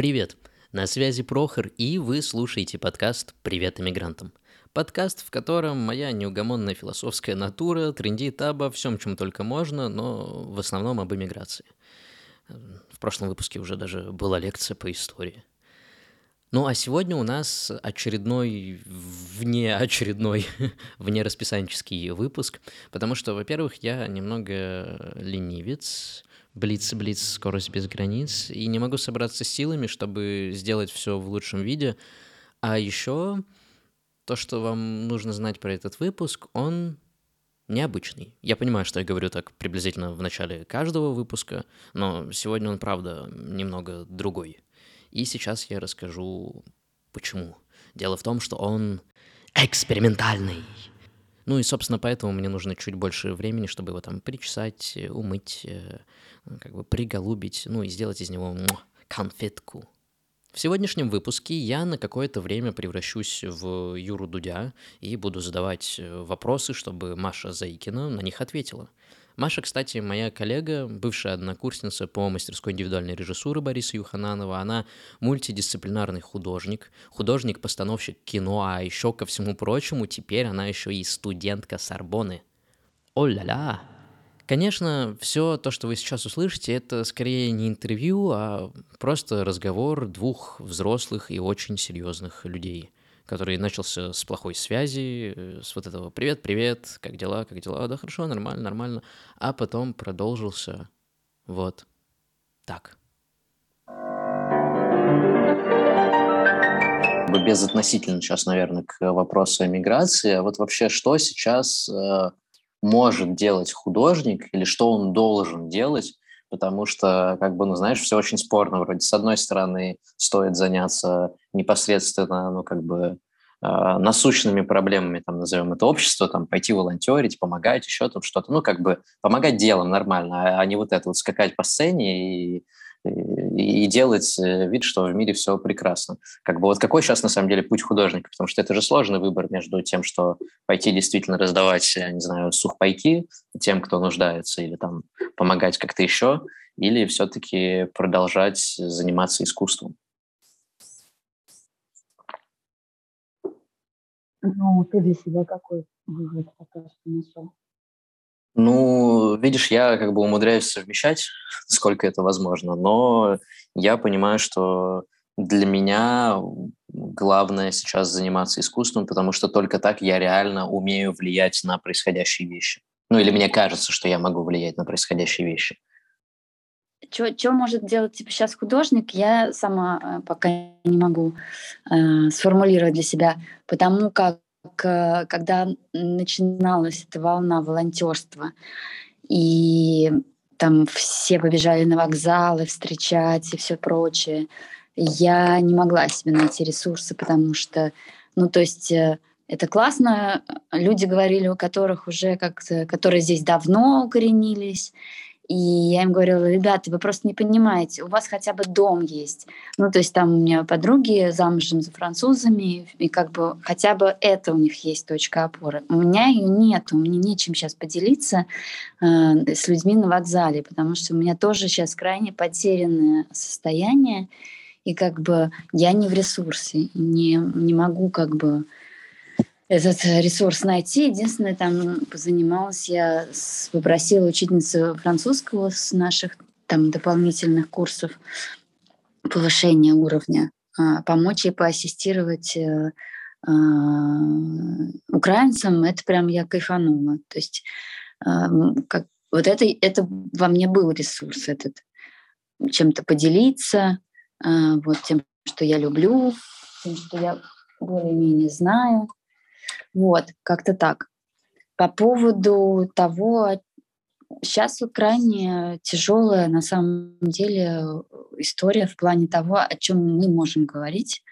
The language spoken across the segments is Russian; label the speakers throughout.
Speaker 1: Привет! На связи Прохор, и вы слушаете подкаст «Привет иммигрантам». Подкаст, в котором моя неугомонная философская натура трендит обо всем, чем только можно, но в основном об иммиграции. В прошлом выпуске уже даже была лекция по истории. Ну а сегодня у нас очередной, вне очередной, вне расписанческий выпуск, потому что, во-первых, я немного ленивец, блиц-блиц, скорость без границ, и не могу собраться силами, чтобы сделать все в лучшем виде. А еще то, что вам нужно знать про этот выпуск, он необычный. Я понимаю, что я говорю так приблизительно в начале каждого выпуска, но сегодня он, правда, немного другой. И сейчас я расскажу, почему. Дело в том, что он экспериментальный. Ну и, собственно, поэтому мне нужно чуть больше времени, чтобы его там причесать, умыть, э, как бы приголубить, ну и сделать из него конфетку. В сегодняшнем выпуске я на какое-то время превращусь в Юру Дудя и буду задавать э, вопросы, чтобы Маша Заикина на них ответила. Маша, кстати, моя коллега, бывшая однокурсница по мастерской индивидуальной режиссуры Бориса Юхананова. Она мультидисциплинарный художник, художник-постановщик кино, а еще, ко всему прочему, теперь она еще и студентка Сорбоны. О-ля-ля! Конечно, все то, что вы сейчас услышите, это скорее не интервью, а просто разговор двух взрослых и очень серьезных людей – который начался с плохой связи, э, с вот этого «Привет, привет, как дела, как дела?» «Да хорошо, нормально, нормально», а потом продолжился вот так. Безотносительно сейчас, наверное, к вопросу эмиграции. А вот вообще, что сейчас э, может делать художник или что он должен делать, потому что, как бы, ну, знаешь, все очень спорно. Вроде, с одной стороны, стоит заняться непосредственно, ну, как бы, насущными проблемами, там, назовем это общество, там, пойти волонтерить, помогать, еще там что-то, ну, как бы, помогать делом нормально, а, а не вот это вот скакать по сцене и, и, и делать э, вид, что в мире все прекрасно. Как бы вот какой сейчас на самом деле путь художника? Потому что это же сложный выбор между тем, что пойти действительно раздавать, я не знаю, сухпайки тем, кто нуждается, или там помогать как-то еще, или все-таки продолжать заниматься искусством?
Speaker 2: Ну, ты для себя какой вывод пока что нашел?
Speaker 1: Ну, видишь, я как бы умудряюсь совмещать, сколько это возможно, но я понимаю, что для меня главное сейчас заниматься искусством, потому что только так я реально умею влиять на происходящие вещи. Ну, или мне кажется, что я могу влиять на происходящие вещи.
Speaker 2: Что может делать типа, сейчас художник, я сама э, пока не могу э, сформулировать для себя, потому как э, когда начиналась эта волна волонтерства, и там все побежали на вокзалы встречать и все прочее, я не могла себе найти ресурсы, потому что, ну, то есть э, это классно, люди говорили, у которых уже как-то, которые здесь давно укоренились, и я им говорила, ребята, вы просто не понимаете, у вас хотя бы дом есть. Ну, то есть там у меня подруги замужем за французами, и как бы хотя бы это у них есть точка опоры. У меня ее нет, меня нечем сейчас поделиться э, с людьми на вокзале, потому что у меня тоже сейчас крайне потерянное состояние, и как бы я не в ресурсе, не, не могу как бы этот ресурс найти. Единственное, там позанималась я, попросила учительницу французского с наших там дополнительных курсов повышения уровня а, помочь ей поассистировать э, а, украинцам. Это прям я кайфанула. То есть а, как, вот это, это во мне был ресурс этот. Чем-то поделиться, вот тем, что я люблю, тем, что я более-менее знаю. Вот, как-то так. По поводу того, сейчас вот крайне тяжелая на самом деле история в плане того, о чем мы можем говорить,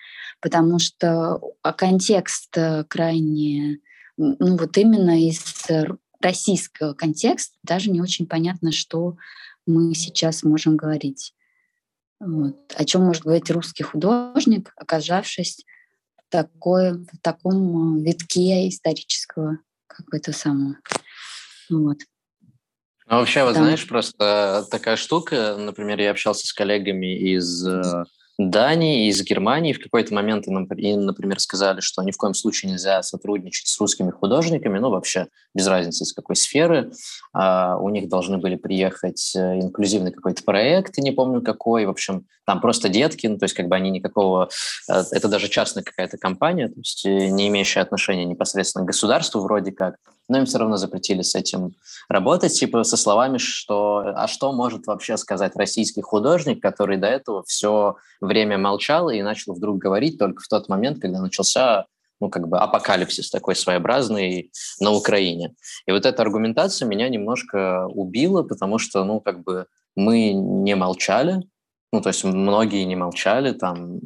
Speaker 2: потому что а контекст крайне, ну вот именно из российского контекста даже не очень понятно, что мы сейчас можем говорить. Вот. О чем может говорить русский художник, оказавшись такое, в таком э, витке исторического какого-то самого. Вот.
Speaker 1: Ну, вообще, вот Там... знаешь, просто такая штука, например, я общался с коллегами из э, Дании из Германии. В какой-то момент им, например, сказали, что ни в коем случае нельзя сотрудничать с русскими художниками, ну, вообще без разницы из какой сферы. А, у них должны были приехать э, инклюзивный какой-то проект, не помню какой. В общем, там просто детки, ну, то есть как бы они никакого... Э, это даже частная какая-то компания, то есть э, не имеющая отношения непосредственно к государству вроде как но им все равно запретили с этим работать, типа со словами, что «а что может вообще сказать российский художник, который до этого все время молчал и начал вдруг говорить только в тот момент, когда начался ну, как бы апокалипсис такой своеобразный на Украине. И вот эта аргументация меня немножко убила, потому что, ну, как бы мы не молчали, ну, то есть многие не молчали, там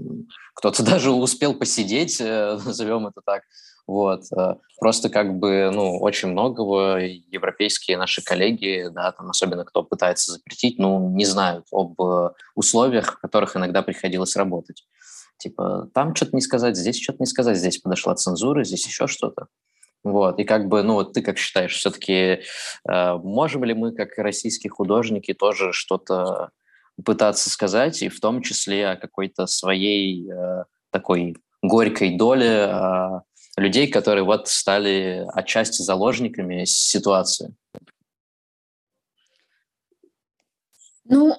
Speaker 1: кто-то даже успел посидеть, э, назовем это так, вот. Э, просто как бы, ну, очень многого европейские наши коллеги, да, там особенно кто пытается запретить, ну, не знают об э, условиях, в которых иногда приходилось работать. Типа, там что-то не сказать, здесь что-то не сказать, здесь подошла цензура, здесь еще что-то. Вот, и как бы, ну, вот ты как считаешь, все-таки э, можем ли мы, как российские художники, тоже что-то пытаться сказать, и в том числе о какой-то своей э, такой горькой доле, э, людей, которые вот стали отчасти заложниками ситуации?
Speaker 2: Ну,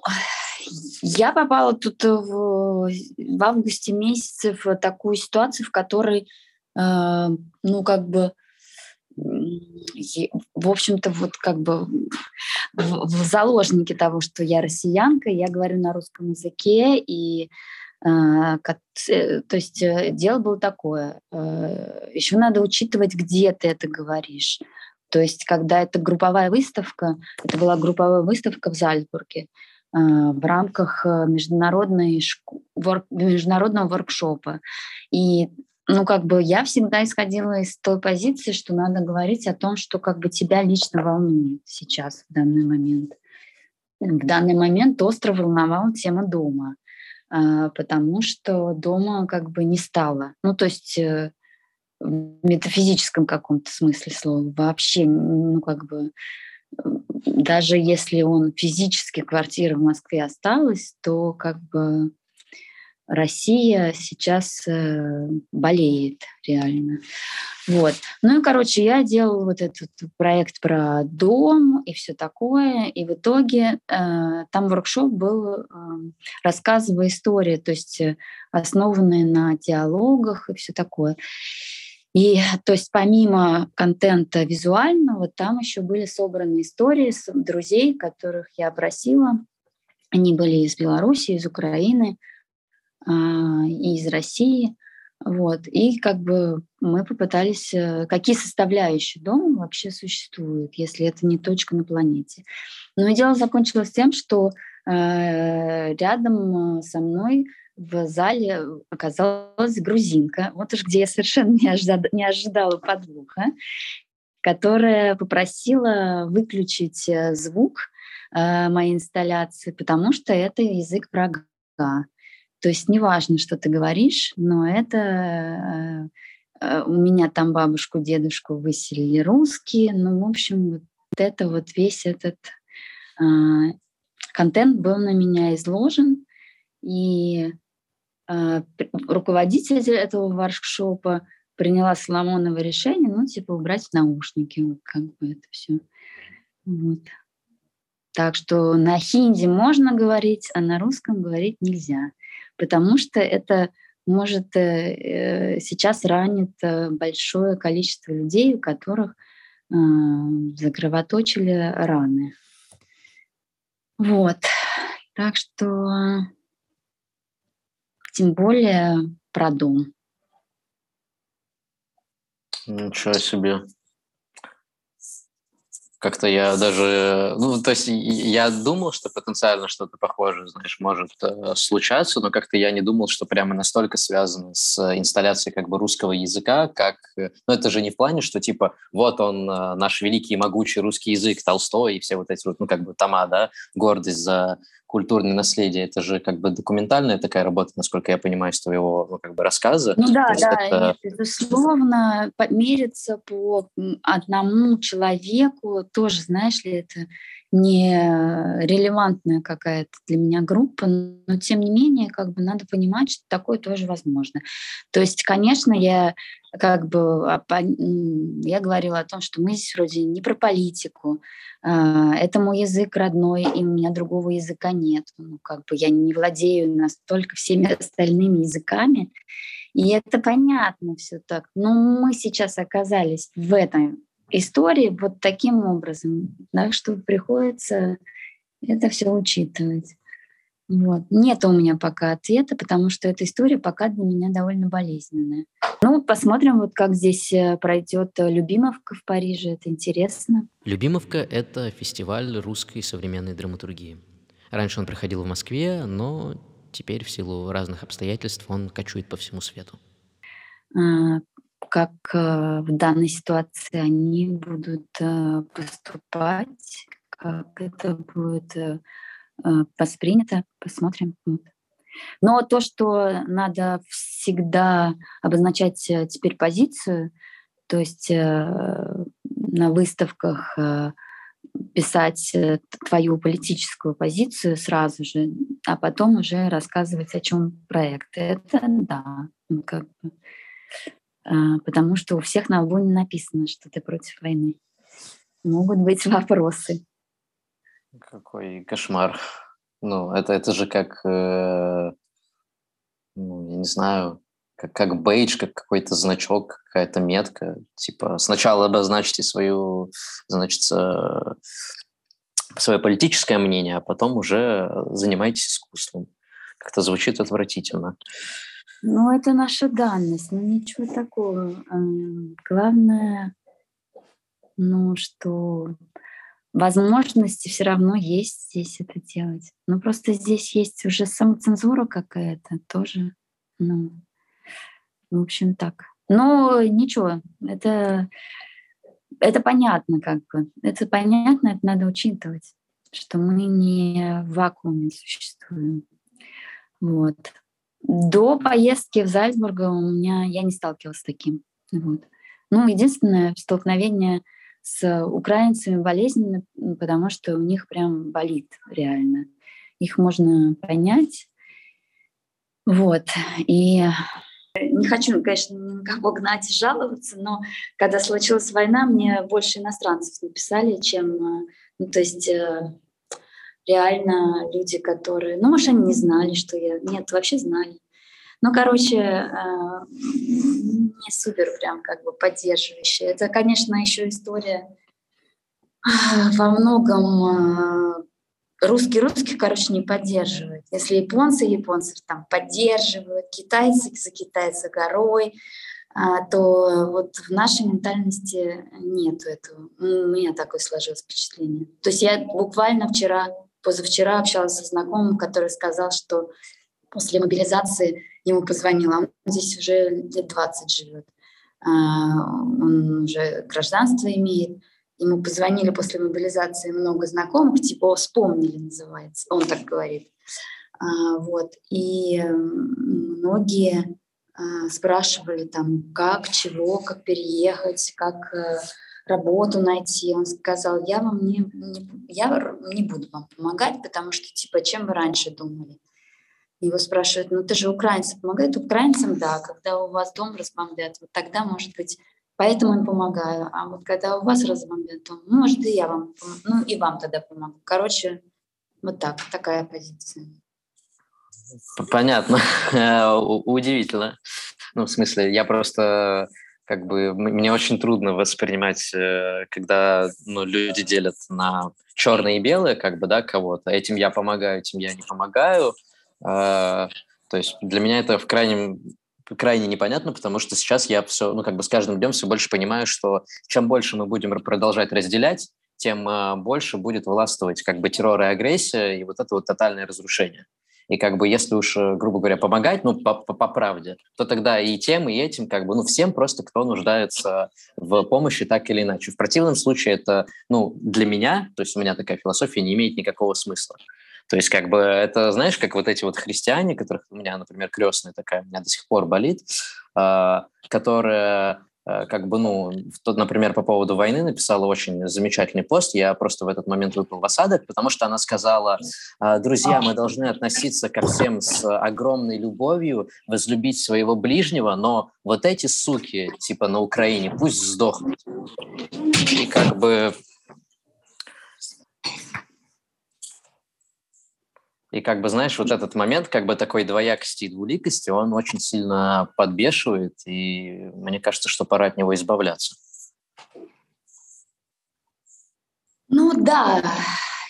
Speaker 2: я попала тут в, в августе месяце в такую ситуацию, в которой, э, ну, как бы, в общем-то, вот как бы в, в заложнике того, что я россиянка, я говорю на русском языке, и то есть э, дело было такое. Э, Еще надо учитывать, где ты это говоришь. То есть, когда это групповая выставка, это была групповая выставка в Зальцбурге в рамках международной вор, международного воркшопа. И ну, как бы я всегда исходила из той позиции, что надо говорить о том, что как бы тебя лично волнует сейчас, в данный момент. В данный момент остров волновала тема дома. А, потому что дома как бы не стало. Ну, то есть э, в метафизическом каком-то смысле слова вообще, ну, как бы даже если он физически квартира в Москве осталась, то как бы Россия сейчас э, болеет реально. Вот. Ну и, короче, я делала вот этот проект про дом и все такое, и в итоге э, там воркшоп был э, рассказывая истории, то есть э, основанные на диалогах и все такое. И то есть помимо контента визуального, там еще были собраны истории с друзей, которых я просила. Они были из Беларуси, из Украины, и из России. Вот. И как бы мы попытались, э, какие составляющие дома вообще существуют, если это не точка на планете. Но и дело закончилось тем, что э, рядом э, со мной в зале оказалась грузинка, вот уж где я совершенно не ожидала, не ожидала подвоха, которая попросила выключить э, звук э, моей инсталляции, потому что это язык врага. То есть неважно, что ты говоришь, но это э, у меня там бабушку, дедушку выселили русские. Ну, в общем, вот это вот весь этот э, контент был на меня изложен. И э, руководитель этого воркшопа приняла Соломоново решение, ну, типа, убрать наушники, вот как бы это все. Вот. Так что на хинди можно говорить, а на русском говорить нельзя потому что это может э, сейчас ранит э, большое количество людей, у которых э, закровоточили раны. Вот. Так что тем более про дом.
Speaker 1: Ничего себе как-то я даже, ну, то есть я думал, что потенциально что-то похожее, знаешь, может э, случаться, но как-то я не думал, что прямо настолько связано с инсталляцией как бы русского языка, как, э, ну, это же не в плане, что типа вот он, э, наш великий и могучий русский язык, Толстой и все вот эти вот, ну, как бы тома, да, гордость за культурное наследие, это же как бы документальная такая работа, насколько я понимаю, из твоего ну, как бы рассказа.
Speaker 2: Ну да, да, это... безусловно, мериться по одному человеку тоже, знаешь ли, это не релевантная какая-то для меня группа, но тем не менее, как бы надо понимать, что такое тоже возможно. То есть, конечно, я как бы я говорила о том, что мы здесь вроде не про политику, а, это мой язык родной, и у меня другого языка нет. Ну, как бы я не владею настолько всеми остальными языками, и это понятно все так. Но мы сейчас оказались в этом истории вот таким образом, да, что приходится это все учитывать. Вот. Нет у меня пока ответа, потому что эта история пока для меня довольно болезненная. Ну, посмотрим, вот как здесь э, пройдет Любимовка в Париже. Это интересно.
Speaker 1: Любимовка — это фестиваль русской современной драматургии. Раньше он проходил в Москве, но теперь в силу разных обстоятельств он кочует по всему свету.
Speaker 2: Как э, в данной ситуации они будут э, поступать, как это будет э, воспринято, посмотрим. Но то, что надо всегда обозначать теперь позицию, то есть на выставках писать твою политическую позицию сразу же, а потом уже рассказывать, о чем проект. Это да, ну, как бы потому что у всех на лбу не написано, что ты против войны. Могут быть вопросы.
Speaker 1: Какой кошмар. Ну, это, это же как, э, ну, я не знаю, как, как бейдж, как какой-то значок, какая-то метка. Типа сначала обозначьте свою, значит, свое политическое мнение, а потом уже занимайтесь искусством. Как-то звучит отвратительно.
Speaker 2: Ну, это наша данность, ну ничего такого. Главное, ну, что возможности все равно есть здесь это делать. Но просто здесь есть уже самоцензура какая-то тоже. Ну, в общем, так. Но ничего, это, это понятно как бы. Это понятно, это надо учитывать, что мы не в вакууме существуем. Вот. До поездки в Зальцбург у меня я не сталкивалась с таким. Вот. Ну, единственное столкновение с украинцами болезненно, потому что у них прям болит реально. Их можно понять. Вот. И не хочу, конечно, никого гнать и жаловаться, но когда случилась война, мне больше иностранцев написали, чем... Ну, то есть э, реально люди, которые... Ну, может, они не знали, что я... Нет, вообще знали. Ну, короче, э, не супер прям как бы поддерживающая. Это, конечно, еще история во многом э, русских, короче, не поддерживают. Если японцы японцев там поддерживают, китайцы за китайца горой, а, то вот в нашей ментальности нет этого. У меня такое сложилось впечатление. То есть я буквально вчера позавчера общалась со знакомым, который сказал, что после мобилизации ему позвонила, он здесь уже лет 20 живет, а, он уже гражданство имеет, ему позвонили после мобилизации много знакомых, типа вспомнили называется, он так говорит. А, вот. И многие а, спрашивали там, как, чего, как переехать, как э, работу найти. Он сказал, я вам не, не, я не буду вам помогать, потому что, типа, чем вы раньше думали? Его спрашивают, ну ты же украинцам помогает? Украинцам, да, когда у вас дом разбомбят, вот тогда, может быть, поэтому им помогаю. А вот когда у вас разбомбят, то, ну, может, и я вам, ну, и вам тогда помогу. Короче, вот так, такая позиция.
Speaker 1: Понятно. Удивительно. Ну, в смысле, я просто как бы мне очень трудно воспринимать, э, когда ну, люди делят на черное и белое, как бы, да, кого-то. Этим я помогаю, этим я не помогаю. А, то есть для меня это в крайнем крайне непонятно, потому что сейчас я все, ну, как бы с каждым днем все больше понимаю, что чем больше мы будем продолжать разделять, тем э, больше будет властвовать как бы террор и агрессия, и вот это вот тотальное разрушение. И как бы если уж, э, грубо говоря, помогать, ну, по, по, по правде, то тогда и тем, и этим, как бы, ну, всем просто, кто нуждается в помощи так или иначе. В противном случае это, ну, для меня, то есть у меня такая философия не имеет никакого смысла. То есть, как бы, это, знаешь, как вот эти вот христиане, которых у меня, например, крестная такая, у меня до сих пор болит, э, которая как бы, ну, тот, например, по поводу войны написала очень замечательный пост. Я просто в этот момент выпал в осадок, потому что она сказала, «А, друзья, мы должны относиться ко всем с огромной любовью, возлюбить своего ближнего, но вот эти суки, типа на Украине, пусть сдохнут. И как бы И как бы, знаешь, вот этот момент как бы такой двоякости и двуликости, он очень сильно подбешивает, и мне кажется, что пора от него избавляться.
Speaker 2: Ну да,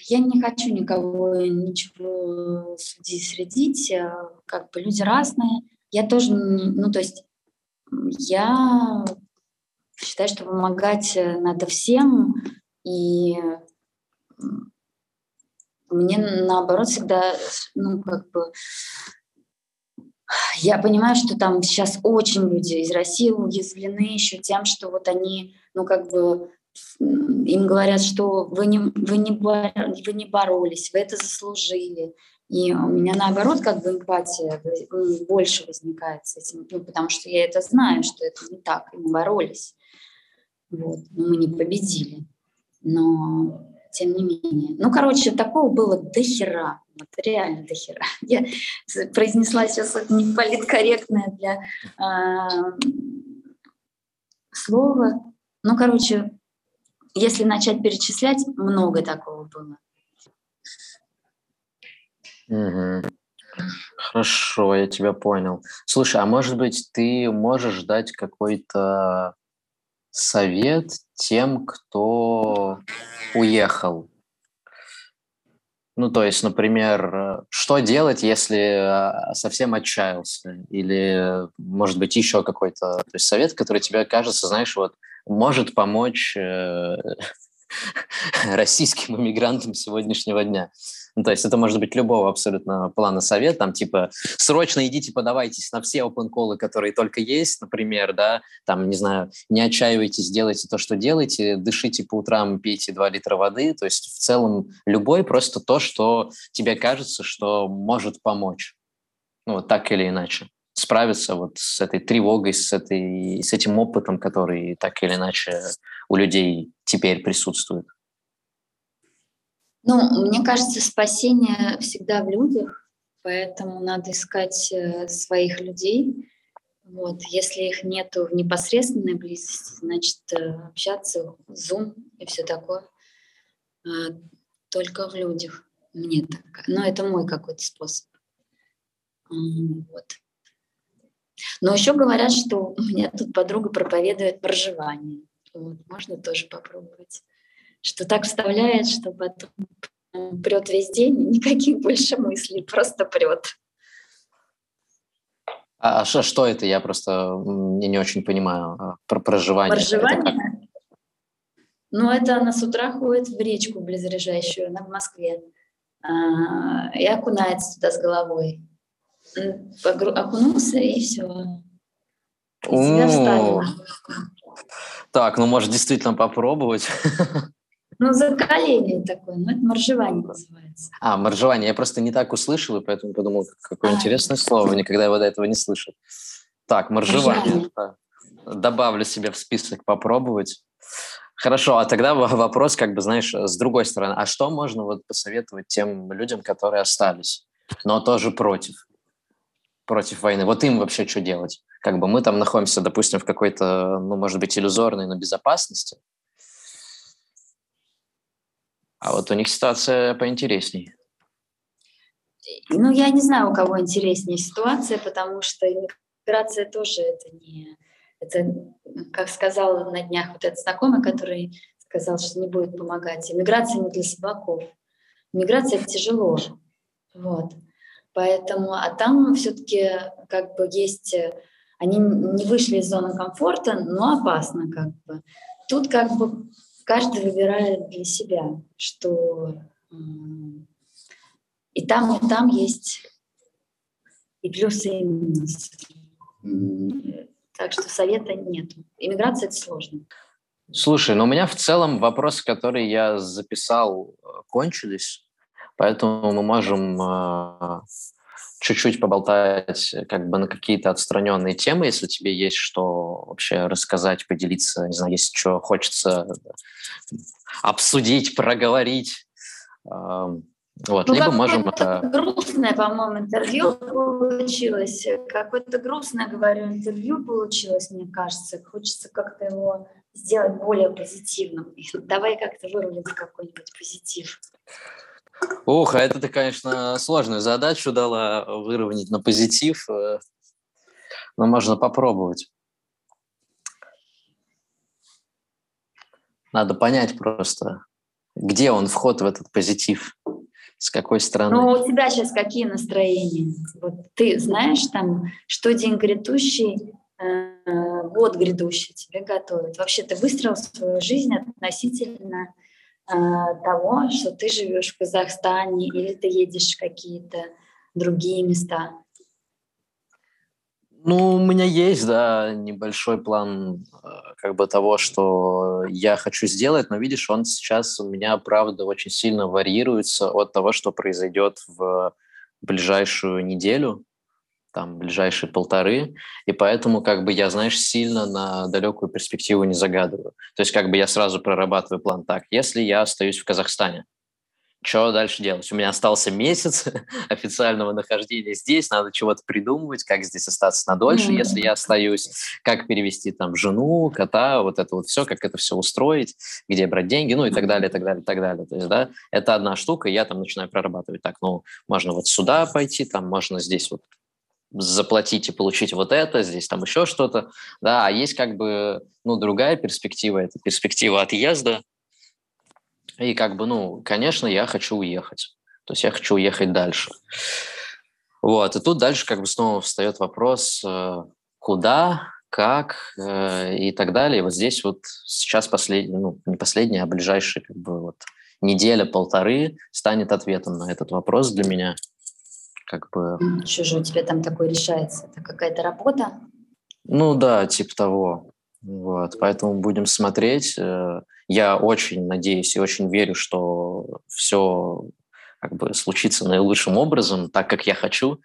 Speaker 2: я не хочу никого ничего судить, средить, э, как бы люди разные. Я тоже, ну то есть я считаю, что помогать э, надо всем, и мне наоборот всегда, ну, как бы, я понимаю, что там сейчас очень люди из России уязвлены еще тем, что вот они, ну, как бы, им говорят, что вы не, вы не, вы не боролись, вы это заслужили. И у меня наоборот как бы эмпатия больше возникает с этим, ну, потому что я это знаю, что это не так, и мы боролись. Вот. Мы не победили. Но тем не менее. Ну, короче, такого было до хера. Вот реально до хера. Я произнесла сейчас это неполиткорректное для э, слова. Ну, короче, если начать перечислять, много такого было.
Speaker 1: Угу. Хорошо, я тебя понял. Слушай, а может быть, ты можешь дать какой-то совет тем, кто уехал. Ну, то есть, например, что делать, если а, совсем отчаялся? Или, может быть, еще какой-то то есть совет, который тебе кажется, знаешь, вот может помочь э, российским иммигрантам сегодняшнего дня. Ну, то есть это может быть любого абсолютно плана совет, там типа срочно идите подавайтесь на все open колы, которые только есть, например, да, там, не знаю, не отчаивайтесь, делайте то, что делаете, дышите по утрам, пейте 2 литра воды, то есть в целом любой просто то, что тебе кажется, что может помочь, ну, вот так или иначе. Справиться вот с этой тревогой, с, этой, с этим опытом, который так или иначе у людей теперь присутствует?
Speaker 2: Ну, мне кажется, спасение всегда в людях, поэтому надо искать э, своих людей. Вот. Если их нету в непосредственной близости, значит, э, общаться, Zoom и все такое. А, только в людях. Мне так. Но это мой какой-то способ. Вот. Но еще говорят, что у меня тут подруга проповедует проживание. Вот, можно тоже попробовать. Что так вставляет, что потом прет весь день, никаких больше мыслей, просто прет.
Speaker 1: А, а что, что это? Я просто не, не очень понимаю. А, про проживание.
Speaker 2: Проживание? Ну, это она с утра ходит в речку близлежащую, она в Москве, а, и окунается туда с головой. Окунулся, и все. И себя
Speaker 1: Так, ну, может, действительно попробовать.
Speaker 2: Ну, закаление такое, ну, это моржевание называется.
Speaker 1: А, моржевание. Я просто не так услышал, и поэтому подумал, какое а, интересное слово. Никогда его до этого не слышал. Так, моржевание. Добавлю себе в список попробовать. Хорошо, а тогда вопрос, как бы, знаешь, с другой стороны. А что можно вот посоветовать тем людям, которые остались, но тоже против? Против войны. Вот им вообще что делать? Как бы мы там находимся, допустим, в какой-то, ну, может быть, иллюзорной, но безопасности, а вот у них ситуация поинтересней.
Speaker 2: Ну, я не знаю, у кого интереснее ситуация, потому что иммиграция тоже это не... Это, как сказал на днях вот этот знакомый, который сказал, что не будет помогать. Иммиграция не для слабаков. Иммиграция это тяжело. Вот. Поэтому, а там все-таки как бы есть... Они не вышли из зоны комфорта, но опасно как бы. Тут как бы каждый выбирает для себя, что и там, и там есть и плюсы, и минусы. Так что совета нет. Иммиграция – это сложно.
Speaker 1: Слушай, ну у меня в целом вопросы, которые я записал, кончились, поэтому мы можем э, чуть-чуть поболтать как бы на какие-то отстраненные темы, если тебе есть что вообще рассказать, поделиться, не знаю, если что хочется обсудить, проговорить. Вот,
Speaker 2: ну, либо можем... грустное, по-моему, интервью получилось. Какое-то грустное, говорю, интервью получилось, мне кажется. Хочется как-то его сделать более позитивным. Давай как-то вырулим какой-нибудь позитив.
Speaker 1: Ух, а это ты, конечно, сложную задачу дала выровнять на позитив. Э, но можно попробовать. Надо понять просто, где он вход в этот позитив, с какой стороны.
Speaker 2: Ну, у тебя сейчас какие настроения? Вот ты знаешь там, что день грядущий, э, год грядущий тебе готовит? Вообще ты выстроил свою жизнь относительно того, что ты живешь в Казахстане или ты едешь в какие-то другие места?
Speaker 1: Ну, у меня есть, да, небольшой план э, как бы того, что я хочу сделать, но видишь, он сейчас у меня, правда, очень сильно варьируется от того, что произойдет в ближайшую неделю, там, ближайшие полторы, и поэтому, как бы, я, знаешь, сильно на далекую перспективу не загадываю. То есть, как бы, я сразу прорабатываю план так, если я остаюсь в Казахстане, что дальше делать? У меня остался месяц официального нахождения здесь, надо чего-то придумывать, как здесь остаться надольше, mm-hmm. если я остаюсь, как перевести там жену, кота, вот это вот все, как это все устроить, где брать деньги, ну и так далее, так далее, так далее. То есть, да, это одна штука, и я там начинаю прорабатывать. Так, ну, можно вот сюда пойти, там можно здесь вот заплатить и получить вот это, здесь там еще что-то, да, а есть как бы, ну, другая перспектива, это перспектива отъезда, и как бы, ну, конечно, я хочу уехать. То есть я хочу уехать дальше. Вот, и тут дальше как бы снова встает вопрос, э, куда, как э, и так далее. И вот здесь вот сейчас последний, ну, не последний, а ближайший как бы вот неделя-полторы станет ответом на этот вопрос для меня. Как бы...
Speaker 2: Же у тебя там такое решается? Это какая-то работа?
Speaker 1: Ну да, типа того. Вот, поэтому будем смотреть. Э, я очень надеюсь и очень верю, что все как бы случится наилучшим образом, так как я хочу.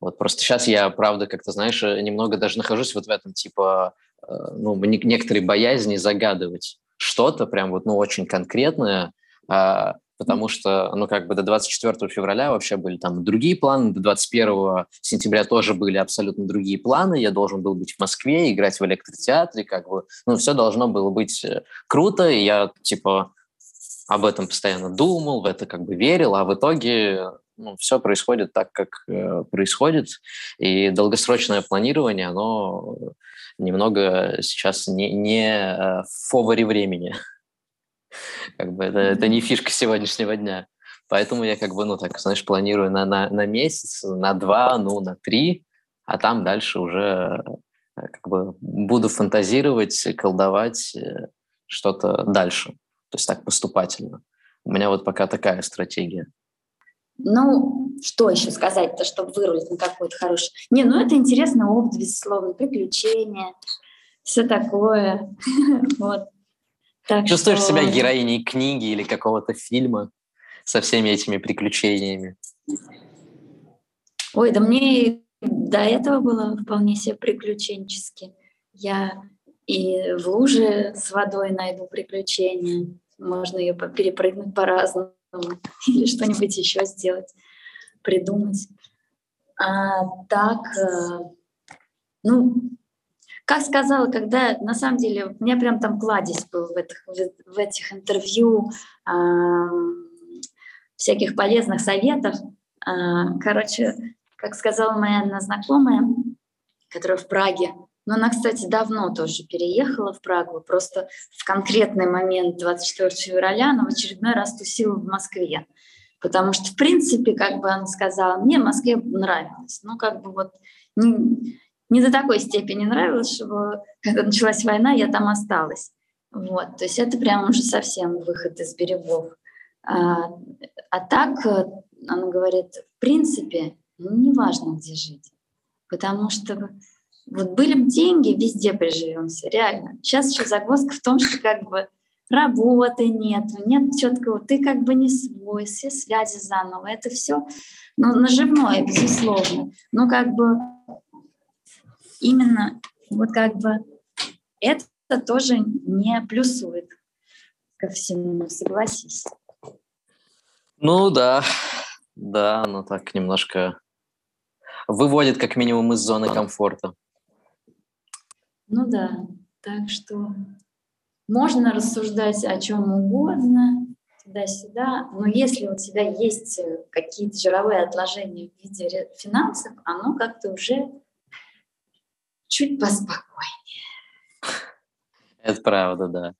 Speaker 1: Вот просто сейчас я, правда, как-то, знаешь, немного даже нахожусь вот в этом, типа, э, ну, некоторые боязни загадывать что-то прям вот, ну, очень конкретное, а, потому что, ну, как бы до 24 февраля вообще были там другие планы, до 21 сентября тоже были абсолютно другие планы, я должен был быть в Москве, играть в электротеатре, как бы, ну, все должно было быть э, круто, и я, типа, об этом постоянно думал, в это как бы верил, а в итоге ну, все происходит так, как э, происходит, и долгосрочное планирование, оно немного сейчас не, не э, в фаворе времени. Как бы это, это не фишка сегодняшнего дня. Поэтому я как бы, ну, так, знаешь, планирую на, на, на месяц, на два, ну, на три, а там дальше уже э, как бы буду фантазировать, колдовать э, что-то дальше. То есть так поступательно. У меня вот пока такая стратегия.
Speaker 2: Ну, что еще сказать-то, чтобы вырулить на какой-то хороший... Не, ну это интересный опыт, безусловно, приключения, все такое. вот.
Speaker 1: Так Чувствуешь что... себя героиней книги или какого-то фильма со всеми этими приключениями?
Speaker 2: Ой, да мне до этого было вполне себе приключенчески. Я и в луже с водой найду приключения. Можно ее перепрыгнуть по-разному или что-нибудь еще сделать, придумать. А так, э, ну, как сказала, когда на самом деле у меня прям там кладезь был в этих, в этих интервью э, всяких полезных советов. Э, короче, как сказала моя одна знакомая, которая в Праге, но она, кстати, давно тоже переехала в Прагу, просто в конкретный момент 24 февраля она в очередной раз тусила в Москве. Потому что, в принципе, как бы она сказала, мне в Москве нравилось. Ну, как бы вот не, не до такой степени нравилось, чтобы когда началась война, я там осталась. Вот, то есть это прям уже совсем выход из берегов. А, а так, э, она говорит, в принципе, ну, неважно, где жить. Потому что вот были бы деньги, везде приживемся, реально. Сейчас еще загвоздка в том, что как бы работы нет, нет четкого, ты как бы не свой, все связи заново. Это все ну, наживное, безусловно. Но как бы именно вот как бы это тоже не плюсует ко всему, согласись.
Speaker 1: Ну да, да, оно так немножко выводит как минимум из зоны комфорта.
Speaker 2: Ну да, так что можно рассуждать о чем угодно, туда-сюда, но если у тебя есть какие-то жировые отложения в виде финансов, оно как-то уже чуть поспокойнее.
Speaker 1: Это правда, да.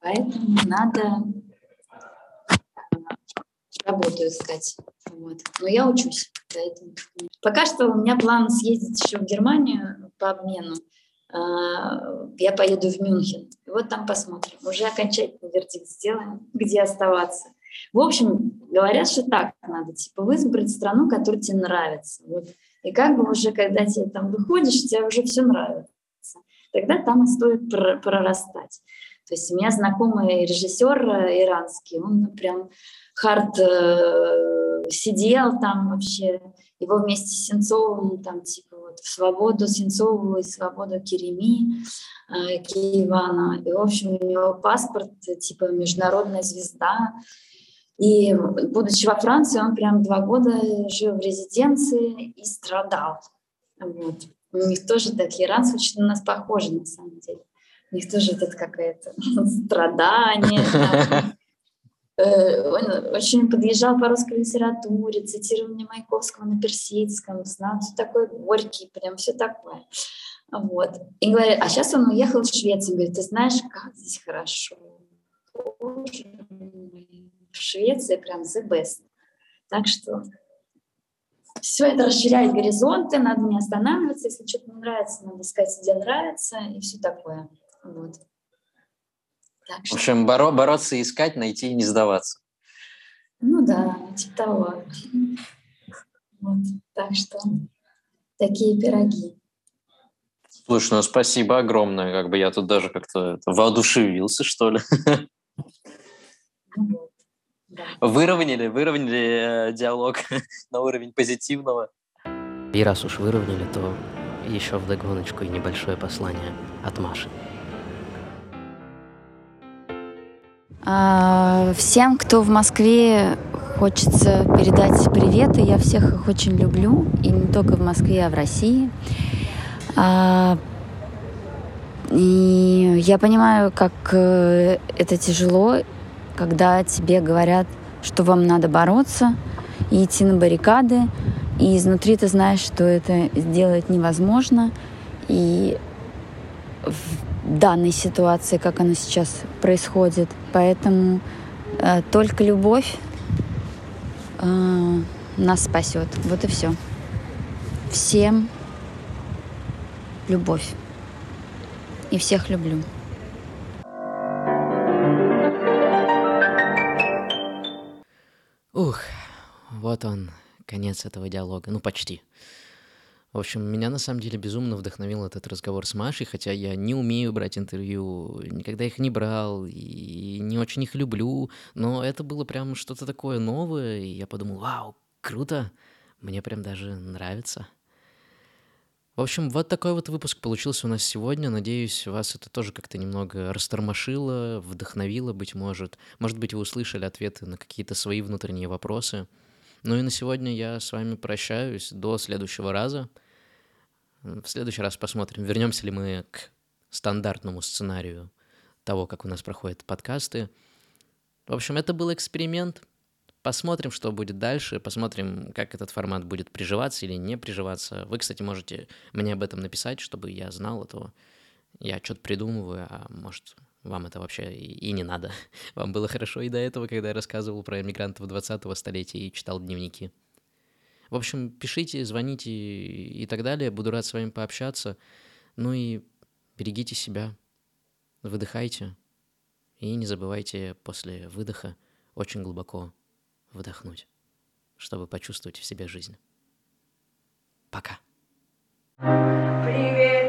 Speaker 2: Поэтому надо э, работу искать. Вот. Но я учусь. Поэтому. Пока что у меня план съездить еще в Германию по обмену. А, я поеду в Мюнхен. И вот там посмотрим. Уже окончательный вердикт сделаем, где оставаться. В общем, говорят, что так надо, типа, выбрать страну, которая тебе нравится. Вот. И как бы уже, когда тебе там выходишь, тебе уже все нравится. Тогда там и стоит прорастать. То есть у меня знакомый режиссер э, иранский, он прям хард э, сидел там вообще, его вместе с Сенцовым там типа вот в свободу Сенцову и свободу Кереми э, Киевана. И, в общем, у него паспорт типа международная звезда. И будучи во Франции, он прям два года жил в резиденции и страдал. Вот. У них тоже такие иранцы очень на нас похожи на самом деле. У них тоже это какое-то страдание. Э, он очень подъезжал по русской литературе, цитирование Маяковского на персидском, знал, все такое горький, прям все такое. Вот. И говорит, а сейчас он уехал в Швецию. Говорит, ты знаешь, как здесь хорошо. В Швеции прям the best. Так что все это расширяет горизонты, надо не останавливаться, если что-то не нравится, надо искать, где нравится, и все такое. Вот.
Speaker 1: Так что... В общем, боро- бороться, искать, найти и не сдаваться.
Speaker 2: Ну да, типа того. Вот. Так что такие пироги.
Speaker 1: Слушай, ну спасибо огромное. Как бы я тут даже как-то воодушевился, что ли. Ну, да. Выровняли, выровняли э, диалог на уровень позитивного. И раз уж выровняли, то еще в догоночку и небольшое послание от Маши.
Speaker 2: А, всем, кто в Москве, хочется передать приветы. Я всех их очень люблю, и не только в Москве, а в России. А, и я понимаю, как э, это тяжело, когда тебе говорят, что вам надо бороться и идти на баррикады, и изнутри ты знаешь, что это сделать невозможно. И данной ситуации, как она сейчас происходит. Поэтому э, только любовь э, нас спасет. Вот и все. Всем любовь. И всех люблю.
Speaker 1: Вот он, конец этого диалога. Ну, почти. В общем, меня на самом деле безумно вдохновил этот разговор с Машей, хотя я не умею брать интервью, никогда их не брал и не очень их люблю, но это было прям что-то такое новое, и я подумал, вау, круто, мне прям даже нравится. В общем, вот такой вот выпуск получился у нас сегодня. Надеюсь, вас это тоже как-то немного растормошило, вдохновило, быть может. Может быть, вы услышали ответы на какие-то свои внутренние вопросы. Ну и на сегодня я с вами прощаюсь. До следующего раза. В следующий раз посмотрим, вернемся ли мы к стандартному сценарию того, как у нас проходят подкасты. В общем, это был эксперимент. Посмотрим, что будет дальше, посмотрим, как этот формат будет приживаться или не приживаться. Вы, кстати, можете мне об этом написать, чтобы я знал, а то я что-то придумываю, а может, вам это вообще и, не надо. Вам было хорошо и до этого, когда я рассказывал про эмигрантов 20-го столетия и читал дневники. В общем, пишите, звоните и так далее. Буду рад с вами пообщаться. Ну и берегите себя, выдыхайте. И не забывайте после выдоха очень глубоко вдохнуть, чтобы почувствовать в себе жизнь. Пока. Привет!